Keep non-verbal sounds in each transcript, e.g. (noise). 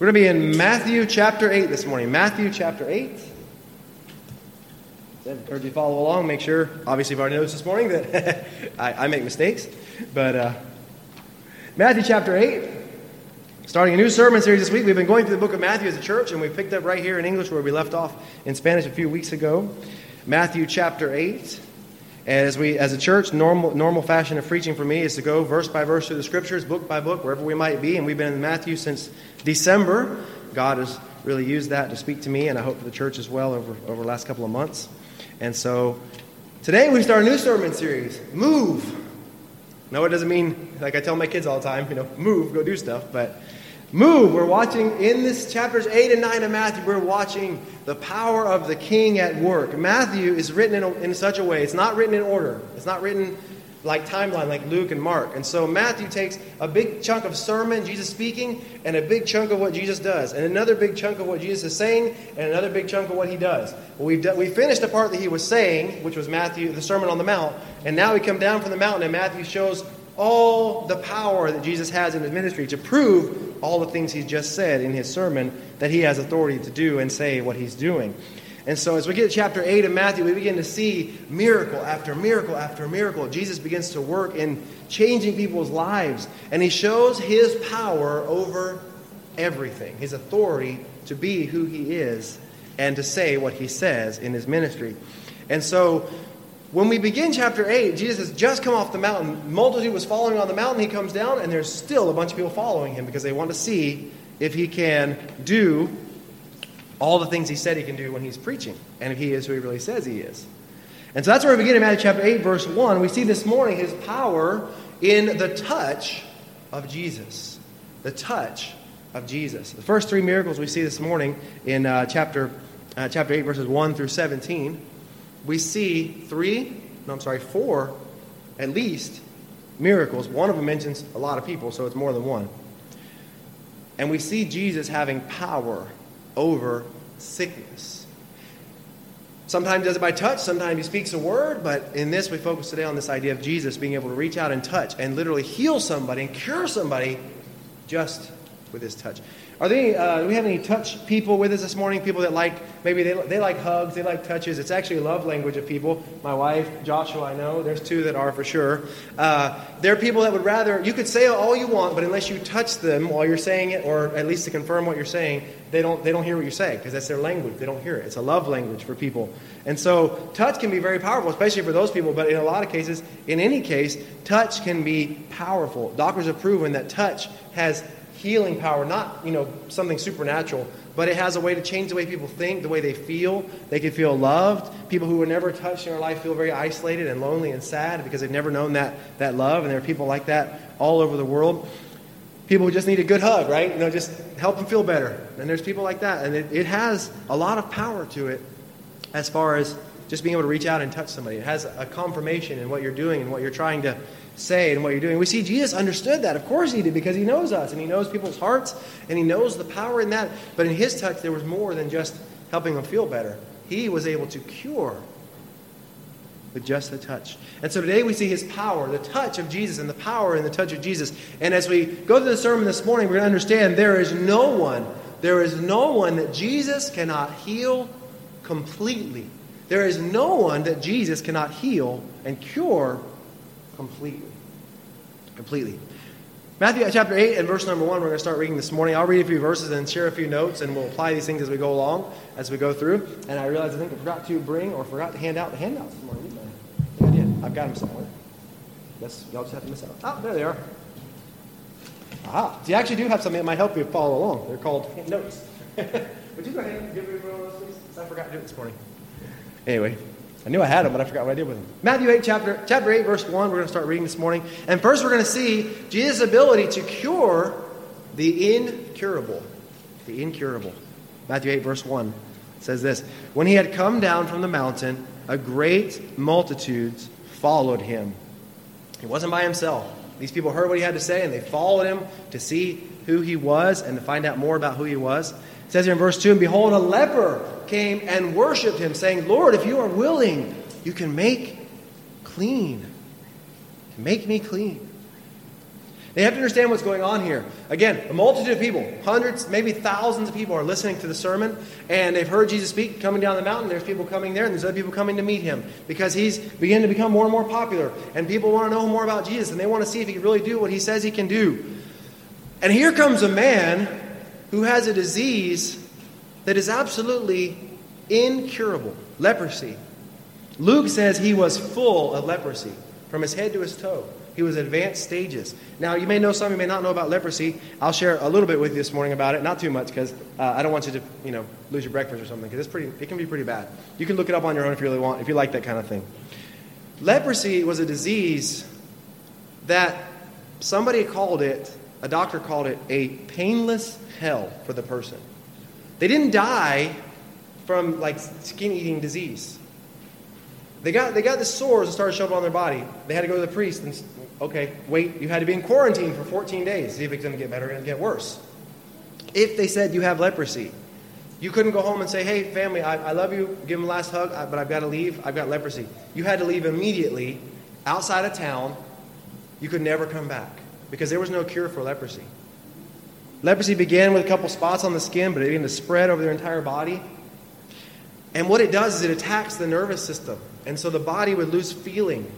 We're going to be in Matthew chapter 8 this morning. Matthew chapter 8. I encourage you follow along. Make sure, obviously, you've already noticed this morning that (laughs) I, I, make mistakes. But uh, Matthew chapter 8, starting a new sermon series this week. We've been going through the book of Matthew as a church, and we picked up right here in English where we left off in Spanish a few weeks ago. Matthew chapter 8. And as we, as a church, normal, normal fashion of preaching for me is to go verse by verse through the scriptures, book by book, wherever we might be. And we've been in Matthew since December. God has really used that to speak to me, and I hope for the church as well over, over the last couple of months. And so today we start a new sermon series Move. No, it doesn't mean, like I tell my kids all the time, you know, move, go do stuff, but move. We're watching in this chapters 8 and 9 of Matthew, we're watching the power of the king at work. Matthew is written in, a, in such a way, it's not written in order. It's not written like timeline like Luke and Mark. And so Matthew takes a big chunk of sermon, Jesus speaking, and a big chunk of what Jesus does, and another big chunk of what Jesus is saying, and another big chunk of what he does. Well, we've we finished the part that he was saying, which was Matthew, the Sermon on the Mount, and now we come down from the mountain, and Matthew shows all the power that Jesus has in his ministry to prove all the things he's just said in his sermon that he has authority to do and say what he's doing. And so, as we get to chapter 8 of Matthew, we begin to see miracle after miracle after miracle. Jesus begins to work in changing people's lives, and he shows his power over everything, his authority to be who he is and to say what he says in his ministry. And so, when we begin chapter 8, Jesus has just come off the mountain. Multitude was following on the mountain. He comes down, and there's still a bunch of people following him because they want to see if he can do all the things he said he can do when he's preaching, and if he is who he really says he is. And so that's where we begin in Matthew chapter 8, verse 1. We see this morning his power in the touch of Jesus. The touch of Jesus. The first three miracles we see this morning in uh, chapter, uh, chapter 8, verses 1 through 17, we see three, no, I'm sorry, four at least miracles. One of them mentions a lot of people, so it's more than one. And we see Jesus having power over sickness. Sometimes he does it by touch, sometimes he speaks a word, but in this we focus today on this idea of Jesus being able to reach out and touch and literally heal somebody and cure somebody just with his touch. Are they, uh, do we have any touch people with us this morning? People that like, maybe they, they like hugs, they like touches. It's actually a love language of people. My wife, Joshua, I know. There's two that are for sure. Uh, there are people that would rather, you could say all you want, but unless you touch them while you're saying it, or at least to confirm what you're saying, they don't, they don't hear what you're saying because that's their language. They don't hear it. It's a love language for people. And so touch can be very powerful, especially for those people, but in a lot of cases, in any case, touch can be powerful. Doctors have proven that touch has healing power, not, you know, something supernatural, but it has a way to change the way people think, the way they feel. They can feel loved. People who were never touched in their life feel very isolated and lonely and sad because they've never known that, that love, and there are people like that all over the world. People who just need a good hug, right? You know, just help them feel better. And there's people like that. And it, it has a lot of power to it as far as just being able to reach out and touch somebody. It has a confirmation in what you're doing and what you're trying to say and what you're doing. We see Jesus understood that. Of course he did, because he knows us and he knows people's hearts and he knows the power in that. But in his touch, there was more than just helping them feel better. He was able to cure with just the touch. And so today we see his power, the touch of Jesus, and the power in the touch of Jesus. And as we go through the sermon this morning, we're going to understand there is no one, there is no one that Jesus cannot heal completely. There is no one that Jesus cannot heal and cure completely. Completely. Matthew chapter 8 and verse number 1, we're going to start reading this morning. I'll read a few verses and share a few notes, and we'll apply these things as we go along, as we go through. And I realize I think I forgot to bring or forgot to hand out the handouts this morning. Yeah, I did. I've got them somewhere. Yes, y'all just have to miss out. Oh, there they are. Ah, so you actually do have something that might help you follow along. They're called notes. (laughs) Would you go ahead and give me one of those, please? I forgot to do it this morning. Anyway, I knew I had them, but I forgot what I did with them. Matthew 8, chapter, chapter 8, verse 1, we're going to start reading this morning. And first, we're going to see Jesus' ability to cure the incurable. The incurable. Matthew 8, verse 1 says this When he had come down from the mountain, a great multitudes followed him. He wasn't by himself. These people heard what he had to say, and they followed him to see who he was and to find out more about who he was. It says here in verse 2 And behold, a leper came and worshiped him, saying, Lord, if you are willing, you can make clean. Make me clean. They have to understand what's going on here. Again, a multitude of people, hundreds, maybe thousands of people are listening to the sermon, and they've heard Jesus speak coming down the mountain. There's people coming there, and there's other people coming to meet him because he's beginning to become more and more popular. And people want to know more about Jesus, and they want to see if he can really do what he says he can do. And here comes a man who has a disease that is absolutely incurable leprosy. Luke says he was full of leprosy from his head to his toe. He was advanced stages. Now, you may know some, you may not know about leprosy. I'll share a little bit with you this morning about it, not too much, because uh, I don't want you to, you know, lose your breakfast or something, because it's pretty, it can be pretty bad. You can look it up on your own if you really want, if you like that kind of thing. Leprosy was a disease that somebody called it, a doctor called it, a painless hell for the person. They didn't die from like skin eating disease. They got, they got the sores and started showing up on their body. They had to go to the priest and, okay, wait, you had to be in quarantine for 14 days. See if it's going to get better and get worse. If they said you have leprosy, you couldn't go home and say, hey, family, I, I love you, give them a last hug, but I've got to leave. I've got leprosy. You had to leave immediately outside of town. You could never come back because there was no cure for leprosy. Leprosy began with a couple spots on the skin, but it began to spread over their entire body. And what it does is it attacks the nervous system. And so the body would lose feeling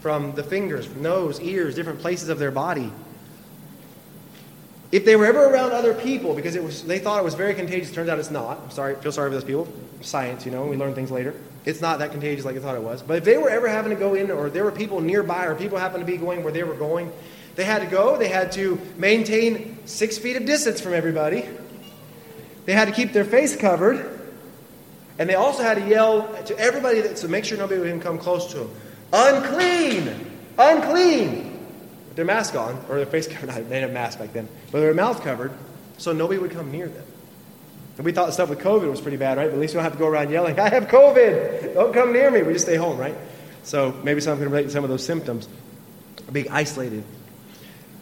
from the fingers, nose, ears, different places of their body. If they were ever around other people, because it was, they thought it was very contagious, turns out it's not. I'm sorry, feel sorry for those people. Science, you know, we learn things later. It's not that contagious like they thought it was. But if they were ever having to go in, or there were people nearby, or people happened to be going where they were going, they had to go. They had to maintain six feet of distance from everybody. They had to keep their face covered. And they also had to yell to everybody that, to make sure nobody would even come close to them. Unclean! Unclean! With their mask on, or their face (laughs) covered. they didn't have masks back then, but their mouth covered, so nobody would come near them. And we thought the stuff with COVID was pretty bad, right? But at least we don't have to go around yelling, I have COVID! Don't come near me. We just stay home, right? So maybe some can relate to some of those symptoms. Being isolated.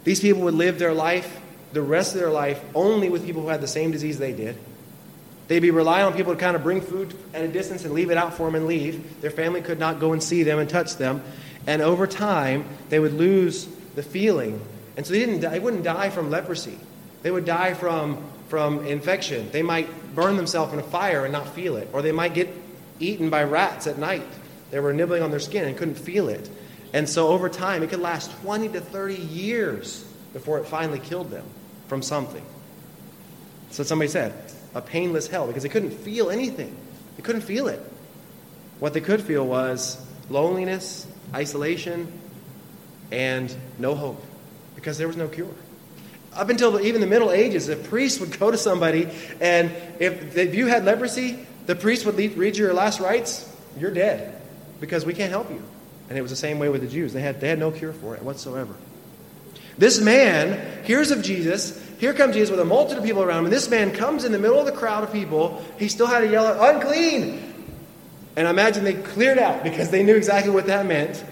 These people would live their life, the rest of their life, only with people who had the same disease they did They'd be relying on people to kind of bring food at a distance and leave it out for them and leave. Their family could not go and see them and touch them. And over time, they would lose the feeling. And so they, didn't, they wouldn't die from leprosy. They would die from, from infection. They might burn themselves in a fire and not feel it. Or they might get eaten by rats at night. They were nibbling on their skin and couldn't feel it. And so over time, it could last 20 to 30 years before it finally killed them from something. So somebody said, a painless hell because they couldn't feel anything. They couldn't feel it. What they could feel was loneliness, isolation, and no hope because there was no cure. Up until even the Middle Ages, a priest would (laughs) go to somebody, and if, if you had leprosy, the priest would read your last rites, you're dead because we can't help you. And it was the same way with the Jews. They had, they had no cure for it whatsoever. This man hears of Jesus. Here comes Jesus with a multitude of people around him. And this man comes in the middle of the crowd of people. He still had to yell out, unclean. And I imagine they cleared out because they knew exactly what that meant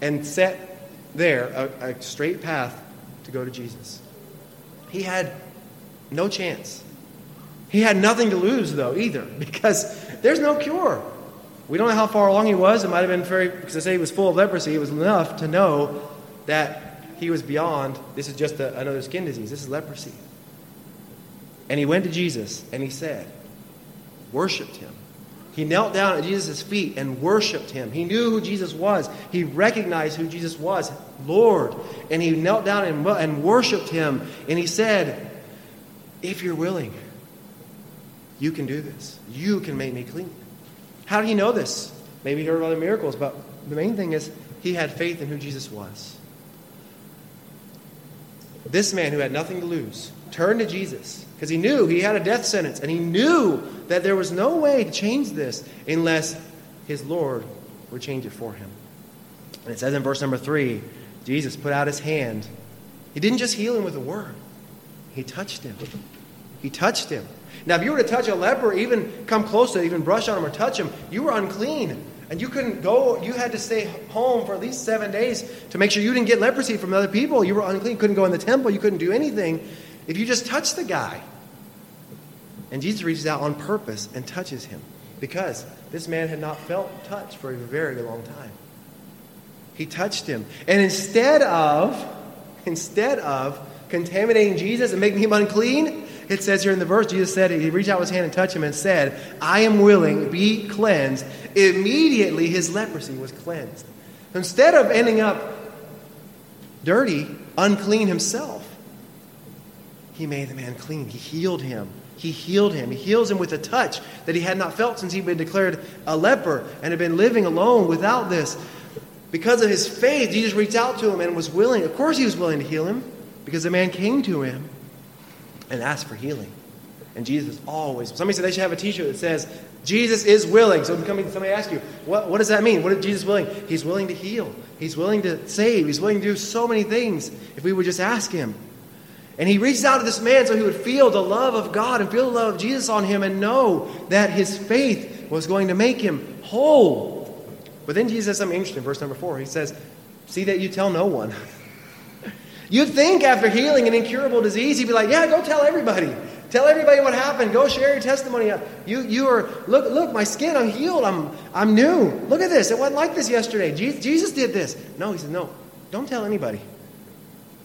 and set there a, a straight path to go to Jesus. He had no chance. He had nothing to lose, though, either, (laughs) because there's no cure. We don't know how far along he was. It might have been very, because they say he was full of leprosy, it was enough to know that he was beyond, this is just a, another skin disease, this is leprosy. And he went to Jesus and he said, worshiped him. He knelt down at Jesus' feet and worshiped him. He knew who Jesus was. He recognized who Jesus was, Lord. And he knelt down and, and worshiped him. And he said, If you're willing, you can do this. You can make me clean. How did he know this? Maybe he heard of other miracles, but the main thing is he had faith in who Jesus was. This man who had nothing to lose turned to Jesus because he knew he had a death sentence and he knew that there was no way to change this unless his Lord would change it for him. And it says in verse number three Jesus put out his hand. He didn't just heal him with a word, he touched him. He touched him. Now, if you were to touch a leper, even come close to it, even brush on him or touch him, you were unclean. And you couldn't go, you had to stay home for at least seven days to make sure you didn't get leprosy from other people. You were unclean, couldn't go in the temple, you couldn't do anything if you just touched the guy. And Jesus reaches out on purpose and touches him because this man had not felt touch for a very long time. He touched him. And instead of instead of contaminating Jesus and making him unclean, it says here in the verse, Jesus said, He reached out his hand and touched him and said, I am willing, be cleansed. Immediately his leprosy was cleansed. Instead of ending up dirty, unclean himself, he made the man clean. He healed him. He healed him. He heals him with a touch that he had not felt since he'd been declared a leper and had been living alone without this. Because of his faith, Jesus reached out to him and was willing. Of course, he was willing to heal him because the man came to him and ask for healing. And Jesus always. Somebody said they should have a T-shirt that says Jesus is willing. So somebody asks you, what, what does that mean? What is Jesus willing? He's willing to heal. He's willing to save. He's willing to do so many things if we would just ask him. And he reaches out to this man so he would feel the love of God and feel the love of Jesus on him and know that his faith was going to make him whole. But then Jesus says something interesting verse number four. He says, See that you tell no one. (laughs) You'd think after healing an incurable disease, he'd be like, Yeah, go tell everybody. Tell everybody what happened. Go share your testimony. Uh, you, you are, look, look, my skin, I'm healed. I'm, I'm new. Look at this. It wasn't like this yesterday. Jesus, Jesus did this. No, he said, No, don't tell anybody.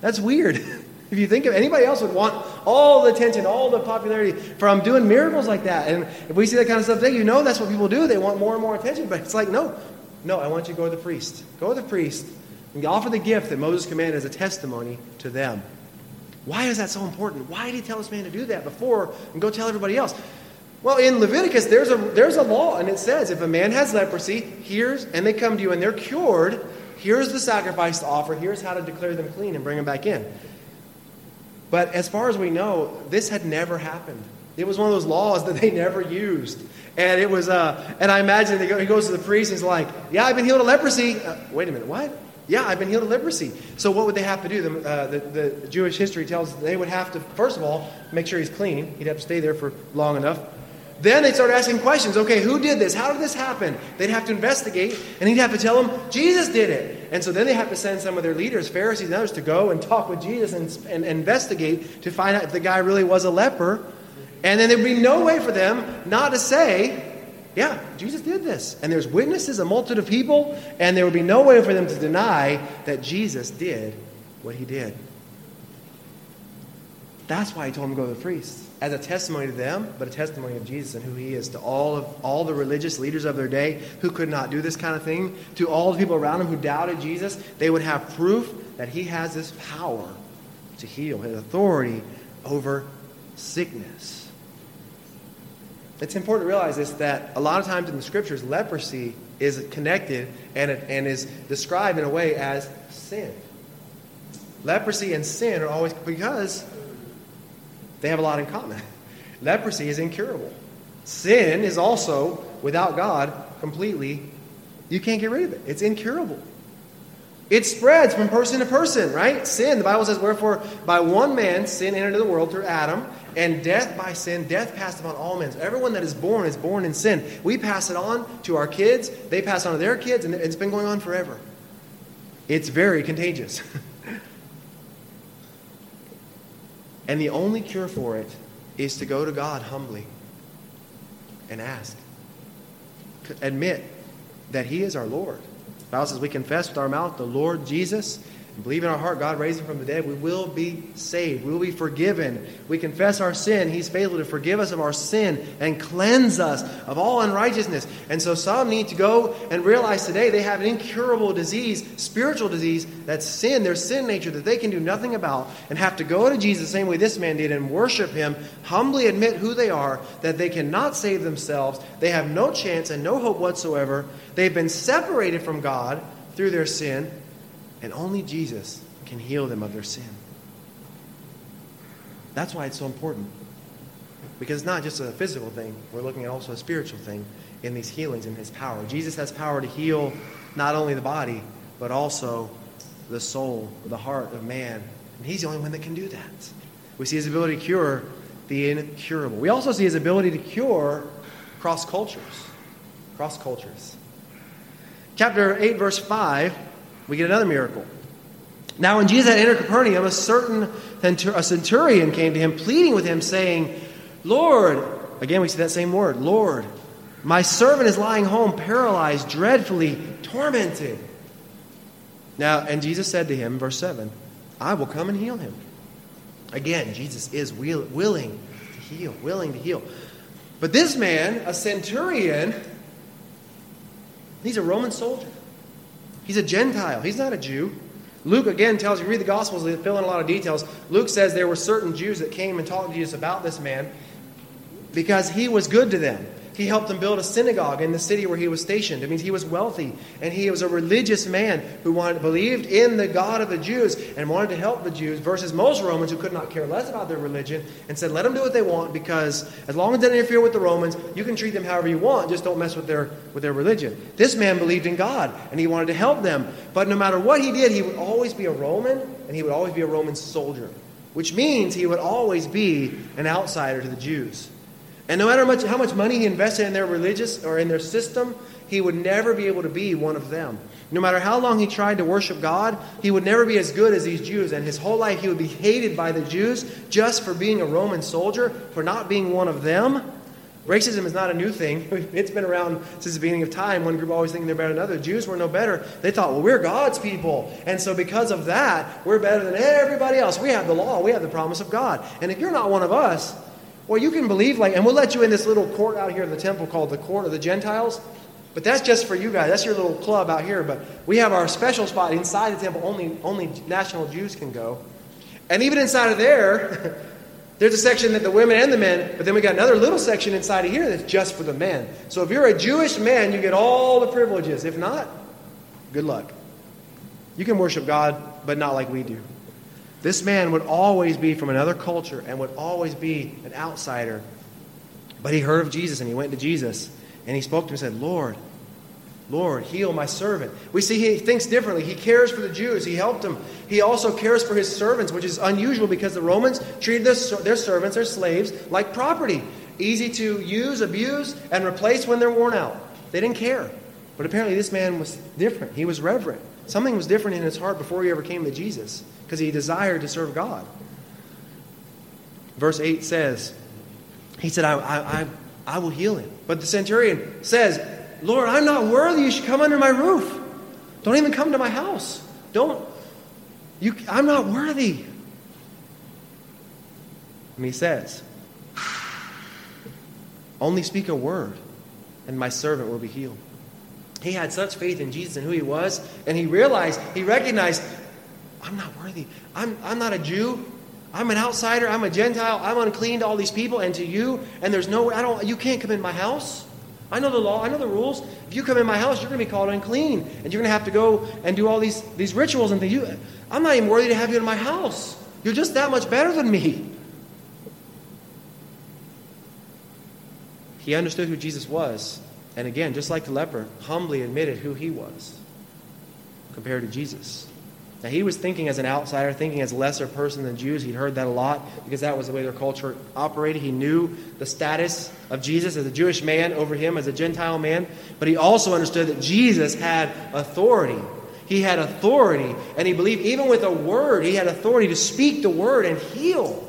That's weird. (laughs) if you think of anybody else would want all the attention, all the popularity from doing miracles like that. And if we see that kind of stuff today, you know that's what people do. They want more and more attention. But it's like, no, no, I want you to go to the priest. Go to the priest and offer the gift that Moses commanded as a testimony to them. Why is that so important? Why did he tell this man to do that before and go tell everybody else? Well, in Leviticus, there's a, there's a law, and it says if a man has leprosy, here's, and they come to you and they're cured, here's the sacrifice to offer, here's how to declare them clean and bring them back in. But as far as we know, this had never happened. It was one of those laws that they (laughs) never used. And it was, uh, and I imagine he goes to the priest and he's like, Yeah, I've been healed of leprosy. Uh, wait a minute, what? Yeah, I've been healed of leprosy. So what would they have to do? The, uh, the, the, Jewish history tells they would have to, first of all, make sure he's clean. He'd have to stay there for long enough. Then they'd start asking questions. Okay, who did this? How did this happen? They'd have to investigate, and he'd have to tell them Jesus did it. And so then they have to send some of their leaders, Pharisees and others, to go and talk with Jesus and, and investigate to find out if the guy really was a leper. And then there'd be no way for them not to say, yeah, Jesus did this. And there's witnesses, a multitude of people, and there would be no way for them to deny that Jesus did what he did. That's why he told them to go to the priests. As a testimony to them, but a testimony of Jesus and who he is to all of all the religious leaders of their day who could not do this kind of thing, to all the people around him who doubted Jesus, they would have proof that he has this power to heal, his authority over sickness. It's important to realize this that a lot of times in the scriptures, leprosy is connected and, and is described in a way as sin. Leprosy and sin are always because they have a lot in common. (laughs) Leprosy is incurable. Sin is also, without God, completely, you can't get rid of it. It's incurable. It spreads from person to person, right? Sin, the Bible says, wherefore by one man sin entered into the world through Adam, and death by sin, death passed upon all men. So everyone that is born is born in sin. We pass it on to our kids, they pass on to their kids, and it's been going on forever. It's very contagious. (laughs) and the only cure for it is to go to God humbly and ask. Admit that He is our Lord. The Bible says we confess with our mouth the Lord Jesus believe in our heart God raised him from the dead, we will be saved. We will be forgiven. We confess our sin. He's faithful to forgive us of our sin and cleanse us of all unrighteousness. And so some need to go and realize today they have an incurable disease, spiritual disease, that's sin, their sin nature that they can do nothing about, and have to go to Jesus the same way this man did and worship him, humbly admit who they are, that they cannot save themselves. They have no chance and no hope whatsoever. They've been separated from God through their sin and only Jesus can heal them of their sin. That's why it's so important. Because it's not just a physical thing, we're looking at also a spiritual thing in these healings and his power. Jesus has power to heal not only the body, but also the soul, the heart of man. And he's the only one that can do that. We see his ability to cure the incurable. We also see his ability to cure cross cultures. Cross cultures. Chapter 8, verse 5 we get another miracle. Now, when Jesus had entered Capernaum, a certain a centurion came to him, pleading with him, saying, Lord, again we see that same word, Lord, my servant is lying home, paralyzed, dreadfully tormented. Now, and Jesus said to him, verse 7, I will come and heal him. Again, Jesus is willing to heal, willing to heal. But this man, a centurion, he's a Roman soldier. He's a Gentile. He's not a Jew. Luke again tells you, read the Gospels, they fill in a lot of details. Luke says there were certain Jews that came and talked to Jesus about this man because he was good to them. He helped them build a synagogue in the city where he was stationed. It means he was wealthy and he was a religious man who wanted, believed in the God of the Jews and wanted to help the Jews versus most Romans who could not care less about their religion and said, let them do what they want because as long as they don't interfere with the Romans, you can treat them however you want, just don't mess with their, with their religion. This man believed in God and he wanted to help them. But no matter what he did, he would always be a Roman and he would always be a Roman soldier, which means he would always be an outsider to the Jews. And no matter much, how much money he invested in their religious or in their system, he would never be able to be one of them. No matter how long he tried to worship God, he would never be as good as these Jews. And his whole life he would be hated by the Jews just for being a Roman soldier, for not being one of them. Racism is not a new thing. (laughs) It's been around since the beginning of time. One group always thinking they're better than another. Jews were no better. They thought, well, we're God's people. And so because of that, we're better than everybody else. We have the law. We have the promise of God. And if you're not one of us, well, you can believe like, and we'll let you in this little court out here in the temple called the Court of the Gentiles. But that's just for you guys. That's your little club out here. But we have our special spot inside the temple. Only, only national Jews can go. And even inside of there, (laughs) there's a section that the women and the men, but then we got another little section inside of here that's just for the men. So if you're a Jewish man, you get all the privileges. If not, good luck. You can worship God, but not like we do. This man would always be from another culture and would always be an outsider. But he heard of Jesus and he went to Jesus and he spoke to him and said, Lord, Lord, heal my servant. We see he thinks differently. He cares for the Jews. He helped them. He also cares for his servants, which is unusual because the Romans treated their, their servants, their slaves, like property. Easy to use, abuse, and replace when they're worn out. They didn't care. But apparently this man was different. He was reverent. Something was different in his heart before he ever came to Jesus because he desired to serve God. Verse 8 says, He said, I, I, I, I will heal him. But the centurion says, Lord, I'm not worthy. You should come under my roof. Don't even come to my house. Don't. You, I'm not worthy. And he says, Only speak a word, and my servant will be healed. He had such faith in Jesus and who he was, and he realized, he recognized, I'm not worthy. I'm, I'm not a Jew. I'm an outsider. I'm a Gentile. I'm unclean to all these people and to you. And there's no, way, I don't, you can't come in my house. I know the law. I know the rules. If you come in my house, you're going to be called unclean. And you're going to have to go and do all these, these rituals and things. You, I'm not even worthy to have you in my house. You're just that much better than me. He understood who Jesus was. And again, just like the leper, humbly admitted who he was compared to Jesus. Now, he was thinking as an outsider, thinking as a lesser person than Jews. He'd heard that a lot because that was the way their culture operated. He knew the status of Jesus as a Jewish man over him as a Gentile man. But he also understood that Jesus had authority. He had authority, and he believed even with a word, he had authority to speak the word and heal.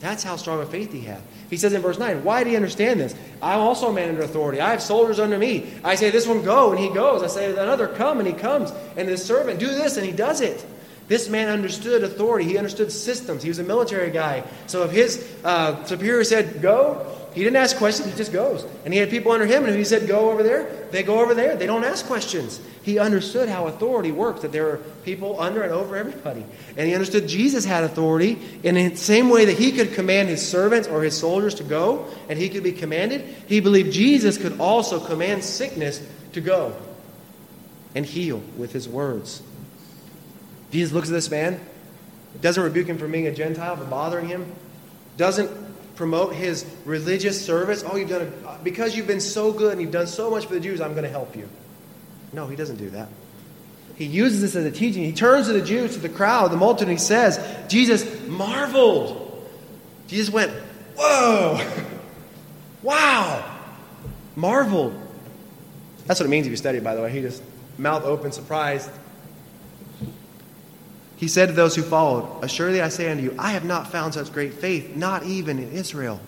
That's how strong a faith he had. He says in verse 9, Why do you understand this? I'm also a man under authority. I have soldiers under me. I say, This one go, and he goes. I say, Another come, and he comes. And this servant, do this, and he does it. This man understood authority. He understood systems. He was a military guy. So if his uh, superior said, Go, he didn't ask questions, he just goes. And he had people under him, and he said, Go over there, they go over there. They don't ask questions. He understood how authority works, that there are people under and over everybody. And he understood Jesus had authority in the same way that he could command his servants or his soldiers to go, and he could be commanded. He believed Jesus could also command sickness to go and heal with his words. Jesus looks at this man, doesn't rebuke him for being a Gentile, for bothering him, doesn't promote his religious service. Oh, you've done it because you've been so good and you've done so much for the Jews, I'm going to help you. No, he doesn't do that. He uses this as a teaching. He turns to the Jews, to the crowd, the multitude, and he says, Jesus marveled. Jesus went, Whoa! (laughs) Wow! Marveled. That's what it means if you study it, by the way. He just mouth open, surprised. He said to those who followed, Assuredly I say unto you, I have not found such great faith, not even in Israel.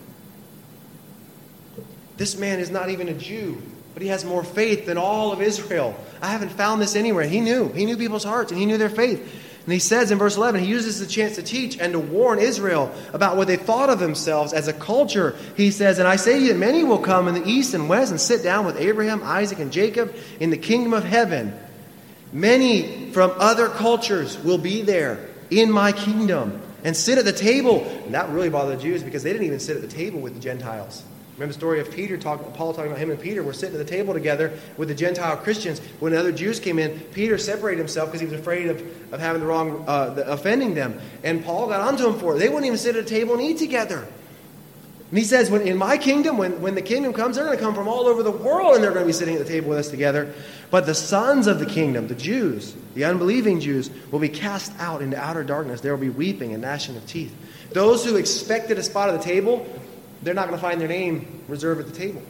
This man is not even a Jew, but he has more faith than all of Israel. I haven't found this anywhere. He knew. He knew people's hearts and he knew their faith. And he says in verse 11, he uses the chance to teach and to warn Israel about what they thought of themselves as a culture. He says, And I say to you that many will come in the east and west and sit down with Abraham, Isaac, and Jacob in the kingdom of heaven. Many from other cultures will be there in my kingdom and sit at the table. And that really bothered the Jews because they didn't even sit at the table with the Gentiles. Remember the story of Peter talking, Paul talking about him and Peter were sitting at the table together with the Gentile Christians. When other Jews came in, Peter separated himself because he was afraid of, of having the wrong, uh, the, offending them. And Paul got onto him for it. They wouldn't even sit at a table and eat together. And he says, when, in my kingdom, when, when the kingdom comes, they're going to come from all over the world and they're going to be sitting at the table with us together. But the sons of the kingdom, the Jews, the unbelieving Jews, will be cast out into outer darkness. There will be weeping and gnashing of teeth. Those who expected a spot at the table, they're not going to find their name reserved at the table.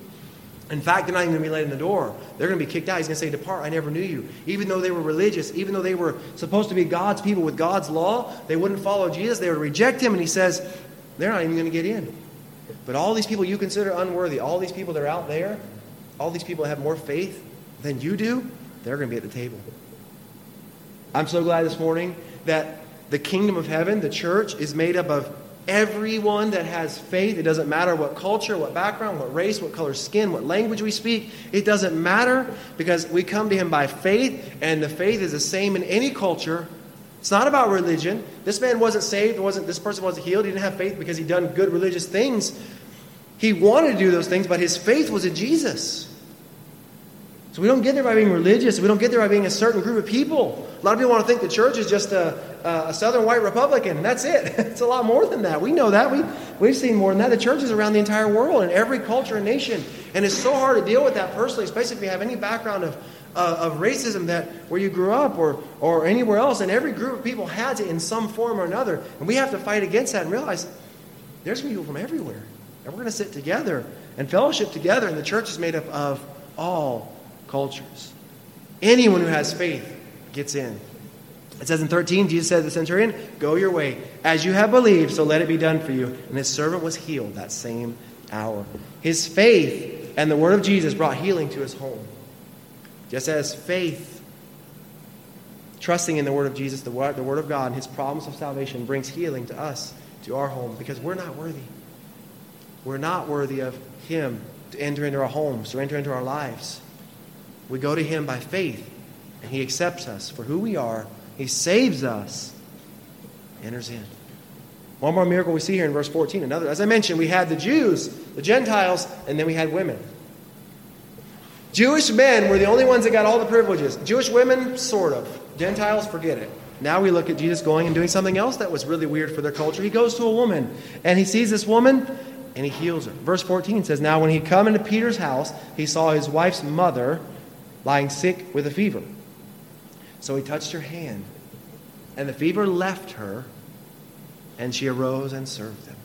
In fact, they're not even going to be let in the door. They're going to be kicked out. He's going to say, Depart, I never knew you. Even though they were religious, even though they were supposed to be God's people with God's law, they wouldn't follow Jesus. They would reject him. And he says, They're not even going to get in. But all these people you consider unworthy, all these people that are out there, all these people that have more faith than you do, they're going to be at the table. I'm so glad this morning that the kingdom of heaven, the church, is made up of everyone that has faith. It doesn't matter what culture, what background, what race, what color skin, what language we speak. It doesn't matter because we come to Him by faith, and the faith is the same in any culture. It's not about religion. This man wasn't saved, wasn't this person wasn't healed. He didn't have faith because he'd done good religious things. He wanted to do those things, but his faith was in Jesus. So we don't get there by being religious. We don't get there by being a certain group of people. A lot of people want to think the church is just a, a Southern white Republican, and that's it. (laughs) it's a lot more than that. We know that. We, we've seen more than that. The church is around the entire world, in every culture and nation. And it's so hard to deal with that personally, especially if you have any background of, uh, of racism that where you grew up or, or anywhere else. And every group of people has it in some form or another. And we have to fight against that and realize there's people from everywhere. And we're going to sit together and fellowship together. And the church is made up of all cultures. Anyone who has faith gets in. It says in 13, Jesus said to the centurion, Go your way. As you have believed, so let it be done for you. And his servant was healed that same hour. His faith and the word of Jesus brought healing to his home. Just as faith, trusting in the word of Jesus, the word, the word of God, and his promise of salvation brings healing to us, to our home, because we're not worthy. We're not worthy of him to enter into our homes, to enter into our lives. We go to Him by faith, and He accepts us for who we are. He saves us, enters in. One more miracle we see here in verse 14. Another, as I mentioned, we had the Jews, the Gentiles, and then we had women. Jewish men were the only ones that got all the privileges. Jewish women, sort of. Gentiles, forget it. Now we look at Jesus going and doing something else that was really weird for their culture. He goes to a woman, and he sees this woman, and he heals her. Verse 14 says, Now when he come into Peter's house, he saw his wife's mother lying sick with a fever. So he touched her hand, and the fever left her, and she arose and served them.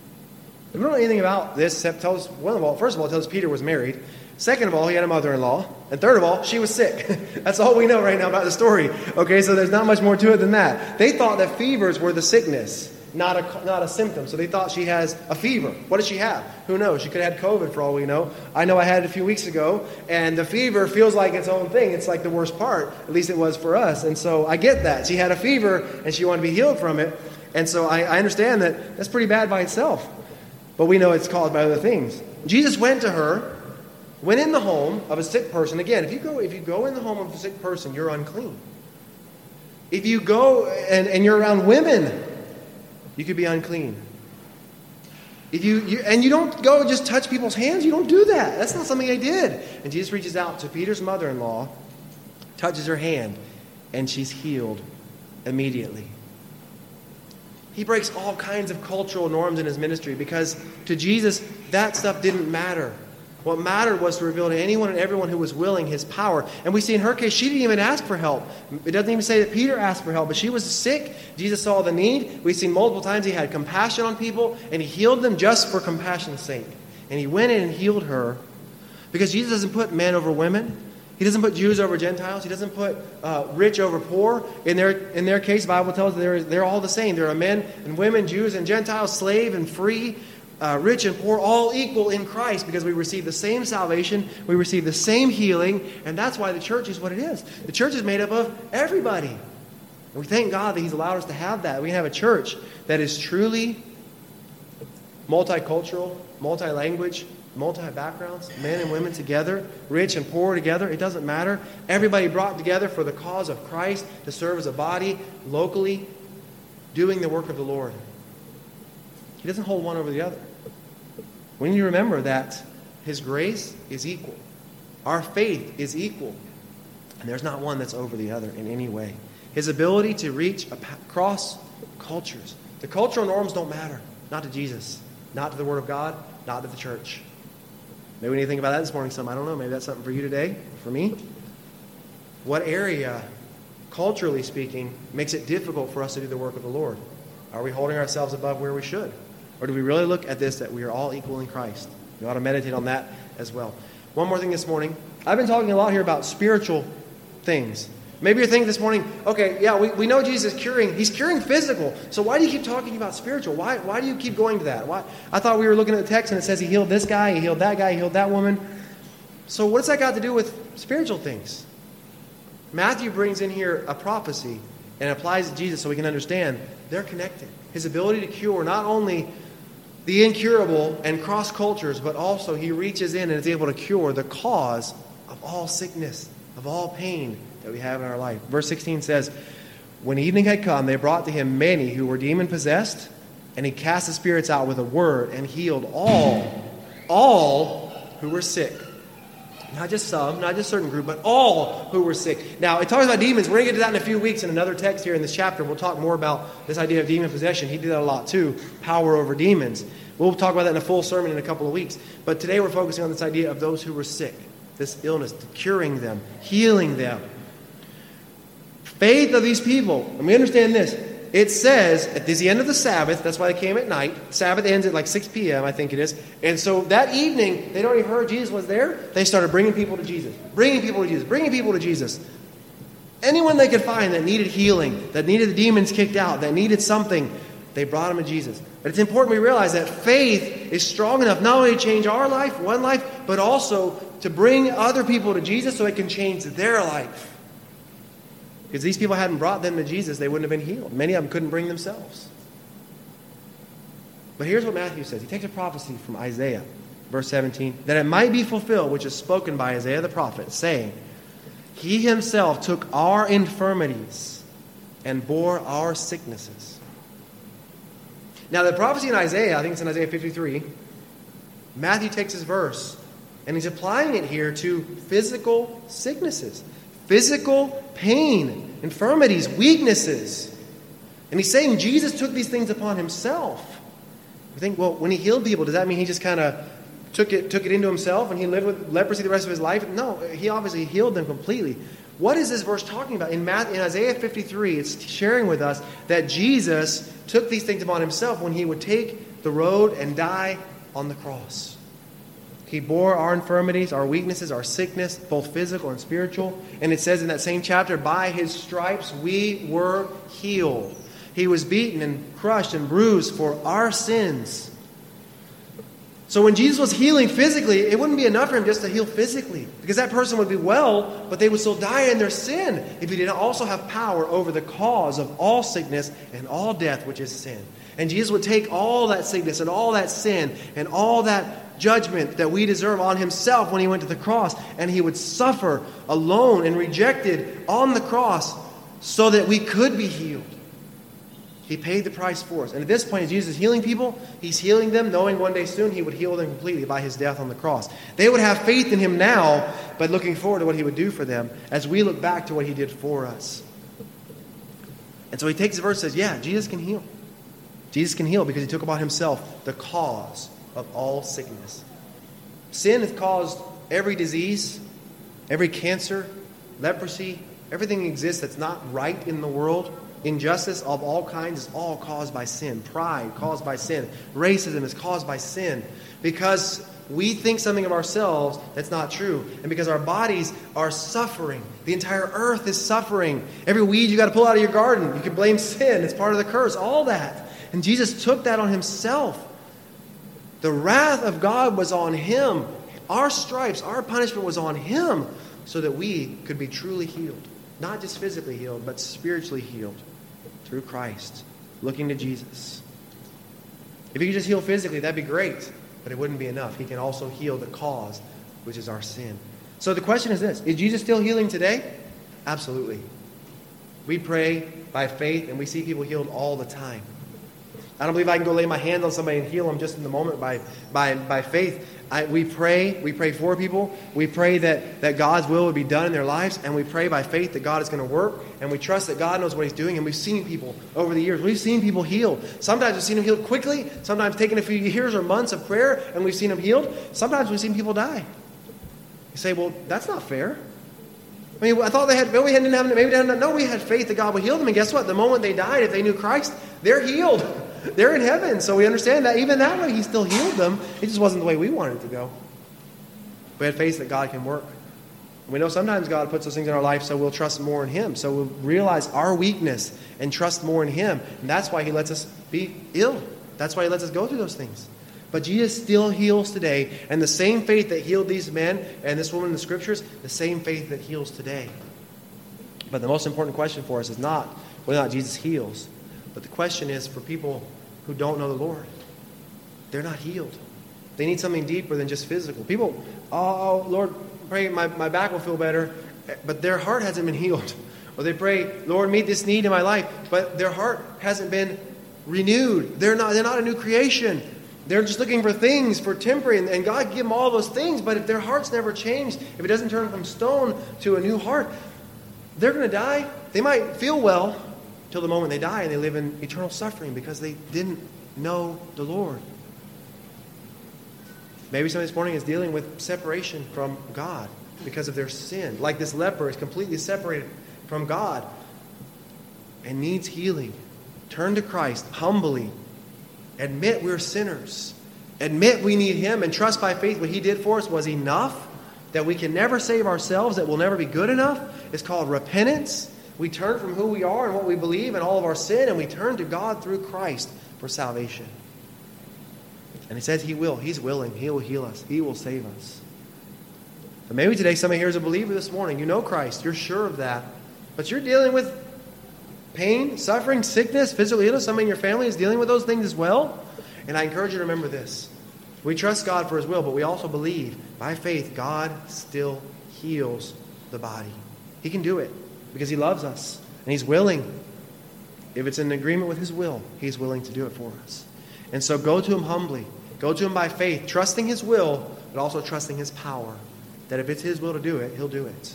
We don't know anything about this except tells well of all, first of all, tells Peter was married. Second of all, he had a mother-in-law. And third of all, she was sick. (laughs) That's all we know right now about the story. Okay, so there's not much more to it than that. They thought that fevers were the sickness not a, not a symptom. So they thought she has a fever. What does she have? Who knows? She could have had COVID for all we know. I know I had it a few weeks ago, and the fever feels like its own thing. It's like the worst part. At least it was for us. And so I get that. She had a fever, and she wanted to be healed from it. And so I, I understand that that's pretty bad by itself. But we know it's caused by other things. Jesus went to her, went in the home of a sick person. Again, if you go, if you go in the home of a sick person, you're unclean. If you go and, and you're around women you could be unclean. If you, you, and you don't go just touch people's hands, you don't do that. That's not something I did. And Jesus reaches out to Peter's mother-in-law, touches her hand, and she's healed immediately. He breaks all kinds of cultural norms in his ministry because to Jesus, that stuff didn't matter. What mattered was to reveal to anyone and everyone who was willing his power. And we see in her case, she didn't even ask for help. It doesn't even say that Peter asked for help, but she was sick. Jesus saw the need. We've seen multiple times he had compassion on people, and he healed them just for compassion's sake. And he went in and healed her because Jesus doesn't put men over women. He doesn't put Jews over Gentiles. He doesn't put uh, rich over poor. In their, in their case, Bible tells us they're, they're all the same. There are men and women, Jews and Gentiles, slave and free uh, rich and poor, all equal in Christ because we receive the same salvation, we receive the same healing, and that's why the church is what it is. The church is made up of everybody. And we thank God that He's allowed us to have that. We can have a church that is truly multicultural, multi language, multi backgrounds, men and women together, rich and poor together. It doesn't matter. Everybody brought together for the cause of Christ to serve as a body locally, doing the work of the Lord. He doesn't hold one over the other. We need to remember that His grace is equal, our faith is equal, and there's not one that's over the other in any way. His ability to reach across cultures. The cultural norms don't matter, not to Jesus, not to the Word of God, not to the church. Maybe we need to think about that this morning some. I don't know. Maybe that's something for you today, for me. What area, culturally speaking, makes it difficult for us to do the work of the Lord? Are we holding ourselves above where we should? Or do we really look at this that we are all equal in Christ? We ought to meditate on that as well. One more thing this morning. I've been talking a lot here about spiritual things. Maybe you're thinking this morning, okay, yeah, we, we know Jesus is curing. He's curing physical. So why do you keep talking about spiritual? Why, why do you keep going to that? Why? I thought we were looking at the text and it says he healed this guy, he healed that guy, he healed that woman. So what's that got to do with spiritual things? Matthew brings in here a prophecy and applies to Jesus so we can understand they're connected. His ability to cure not only the incurable and cross cultures, but also he reaches in and is able to cure the cause of all sickness, of all pain, that we have in our life. Verse 16 says, When evening had come, they brought to him many who were demon possessed, and he cast the spirits out with a word and healed all, all who were sick. Not just some, not just certain group, but all who were sick. Now, it talks about demons. We're going to get to that in a few weeks in another text here in this chapter. We'll talk more about this idea of demon possession. He did that a lot too power over demons. We'll talk about that in a full sermon in a couple of weeks. But today we're focusing on this idea of those who were sick, this illness, curing them, healing them faith of these people. And we understand this. It says at the end of the Sabbath, that's why they came at night. Sabbath ends at like 6 p.m., I think it is. And so that evening, they'd already heard Jesus was there. They started bringing people to Jesus, bringing people to Jesus, bringing people to Jesus. Anyone they could find that needed healing, that needed the demons kicked out, that needed something, they brought them to Jesus. But it's important we realize that faith is strong enough not only to change our life, one life, but also to bring other people to Jesus so it can change their life. Because these people hadn't brought them to Jesus, they wouldn't have been healed. Many of them couldn't bring themselves. But here's what Matthew says he takes a prophecy from Isaiah, verse 17, that it might be fulfilled, which is spoken by Isaiah the prophet, saying, He himself took our infirmities and bore our sicknesses. Now, the prophecy in Isaiah, I think it's in Isaiah 53, Matthew takes his verse and he's applying it here to physical sicknesses physical pain, infirmities, weaknesses. And he's saying Jesus took these things upon himself. We think, well, when he healed people, does that mean he just kind of took it, took it into himself and he lived with leprosy the rest of his life? No, he obviously healed them completely. What is this verse talking about? In, Matthew, in Isaiah 53, it's sharing with us that Jesus took these things upon himself when he would take the road and die on the cross. He bore our infirmities, our weaknesses, our sickness, both physical and spiritual. And it says in that same chapter, by his stripes we were healed. He was beaten and crushed and bruised for our sins. So when Jesus was healing physically, it wouldn't be enough for him just to heal physically, because that person would be well, but they would still die in their sin if he did not also have power over the cause of all sickness and all death, which is sin. And Jesus would take all that sickness and all that sin and all that judgment that we deserve on himself when he went to the cross, and he would suffer alone and rejected on the cross so that we could be healed. He paid the price for us. And at this point, as Jesus is healing people, he's healing them, knowing one day soon he would heal them completely by his death on the cross. They would have faith in him now, but looking forward to what he would do for them as we look back to what he did for us. And so he takes the verse and says, Yeah, Jesus can heal. Jesus can heal because he took upon himself the cause of all sickness. Sin has caused every disease, every cancer, leprosy, everything exists that's not right in the world. Injustice of all kinds is all caused by sin. Pride caused by sin. Racism is caused by sin. Because we think something of ourselves that's not true. And because our bodies are suffering. The entire earth is suffering. Every weed you got to pull out of your garden, you can blame sin. It's part of the curse. All that. And Jesus took that on himself. The wrath of God was on him. Our stripes, our punishment was on him so that we could be truly healed. not just physically healed, but spiritually healed through Christ, looking to Jesus. If he could just heal physically, that'd be great, but it wouldn't be enough. He can also heal the cause, which is our sin. So the question is this Is Jesus still healing today? Absolutely. We pray by faith, and we see people healed all the time. I don't believe I can go lay my hands on somebody and heal them just in the moment by, by, by faith. I, we pray, we pray for people. We pray that, that God's will would be done in their lives, and we pray by faith that God is going to work, and we trust that God knows what He's doing. And we've seen people over the years, we've seen people healed. Sometimes we've seen them healed quickly, sometimes taking a few years or months of prayer, and we've seen them healed. Sometimes we've seen people die. You say, well, that's not fair. I mean, I thought they had, maybe we didn't have, maybe they didn't, no, we had faith that God would heal them. And guess what? The moment they died, if they knew Christ, they're healed. (laughs) They're in heaven. So we understand that even that way, He still healed them. It just wasn't the way we wanted to go. We had faith that God can work. We know sometimes God puts those things in our life so we'll trust more in Him. So we'll realize our weakness and trust more in Him. And that's why He lets us be ill. That's why He lets us go through those things. But Jesus still heals today. And the same faith that healed these men and this woman in the scriptures, the same faith that heals today. But the most important question for us is not whether or not Jesus heals, but the question is for people who don't know the Lord. They're not healed. They need something deeper than just physical. People, oh, oh, Lord, pray my, my back will feel better, but their heart hasn't been healed. Or they pray, Lord, meet this need in my life, but their heart hasn't been renewed. They're not, they're not a new creation. They're just looking for things, for temporary, and, and God give them all those things, but if their heart's never changed, if it doesn't turn from stone to a new heart, they're going to die. They might feel well till the moment they die, and they live in eternal suffering because they didn't know the Lord. Maybe somebody this morning is dealing with separation from God because of their sin. Like this leper is completely separated from God and needs healing. Turn to Christ humbly Admit we're sinners. Admit we need Him and trust by faith what He did for us was enough, that we can never save ourselves, that we'll never be good enough. It's called repentance. We turn from who we are and what we believe and all of our sin, and we turn to God through Christ for salvation. And He says He will. He's willing. He will heal us, He will save us. But maybe today somebody here is a believer this morning. You know Christ, you're sure of that. But you're dealing with pain, suffering, sickness, physical illness. Somebody in your family is dealing with those things as well. And I encourage you to remember this. We trust God for His will, but we also believe by faith God still heals the body. He can do it because He loves us and He's willing. If it's in agreement with His will, He's willing to do it for us. And so go to Him humbly. Go to Him by faith, trusting His will, but also trusting His power. That if it's His will to do it, He'll do it.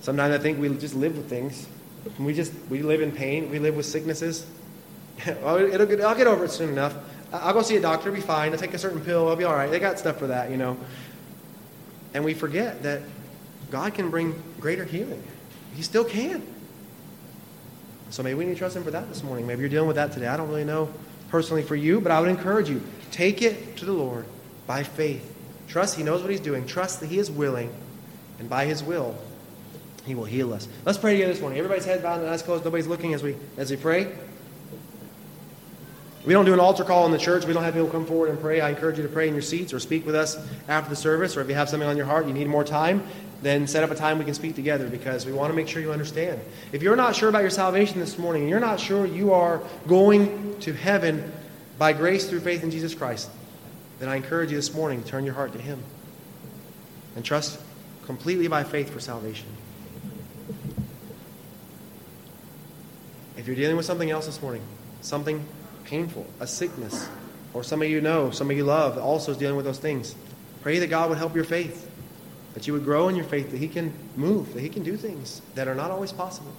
Sometimes I think we just live with things we just we live in pain. We live with sicknesses. (laughs) oh, it'll get, I'll get over it soon enough. I'll go see a doctor. Be fine. I'll take a certain pill. I'll be all right. They got stuff for that, you know. And we forget that God can bring greater healing. He still can. So maybe we need to trust Him for that this morning. Maybe you're dealing with that today. I don't really know personally for you, but I would encourage you take it to the Lord by faith. Trust He knows what He's doing. Trust that He is willing, and by His will, he will heal us. Let's pray together this morning. Everybody's head bowed and eyes closed. Nobody's looking as we as we pray. We don't do an altar call in the church. We don't have people come forward and pray. I encourage you to pray in your seats or speak with us after the service. Or if you have something on your heart, you need more time, then set up a time we can speak together because we want to make sure you understand. If you're not sure about your salvation this morning and you're not sure you are going to heaven by grace through faith in Jesus Christ, then I encourage you this morning to turn your heart to Him and trust completely by faith for salvation. If you're dealing with something else this morning, something painful, a sickness, or somebody you know, somebody you love also is dealing with those things, pray that God would help your faith, that you would grow in your faith, that He can move, that He can do things that are not always possible.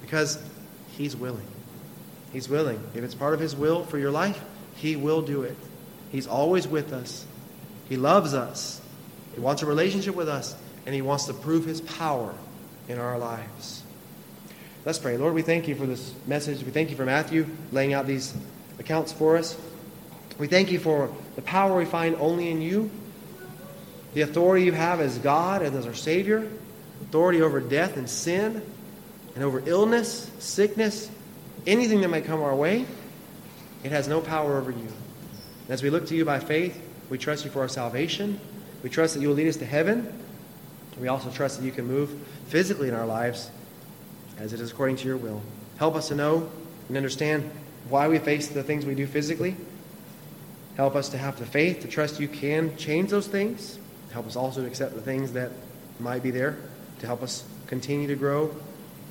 Because He's willing. He's willing. If it's part of His will for your life, He will do it. He's always with us. He loves us. He wants a relationship with us, and He wants to prove His power in our lives. Let's pray. Lord, we thank you for this message. We thank you for Matthew laying out these accounts for us. We thank you for the power we find only in you, the authority you have as God and as our Savior, authority over death and sin, and over illness, sickness, anything that might come our way. It has no power over you. And As we look to you by faith, we trust you for our salvation. We trust that you will lead us to heaven. We also trust that you can move physically in our lives as it is according to your will. Help us to know and understand why we face the things we do physically. Help us to have the faith to trust you can change those things. Help us also to accept the things that might be there to help us continue to grow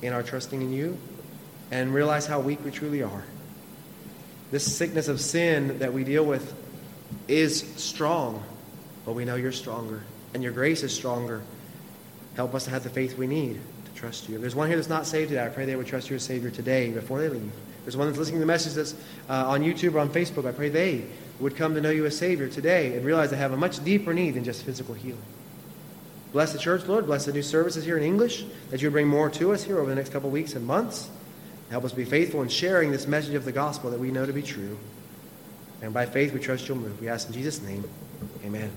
in our trusting in you and realize how weak we truly are. This sickness of sin that we deal with is strong, but we know you're stronger and your grace is stronger. Help us to have the faith we need to trust you. If there's one here that's not saved today, I pray they would trust you as Savior today before they leave. There's one that's listening to the message that's uh, on YouTube or on Facebook, I pray they would come to know you as Savior today and realize they have a much deeper need than just physical healing. Bless the church, Lord. Bless the new services here in English, that you would bring more to us here over the next couple weeks and months. Help us be faithful in sharing this message of the gospel that we know to be true. And by faith, we trust you'll move. We ask in Jesus' name, amen.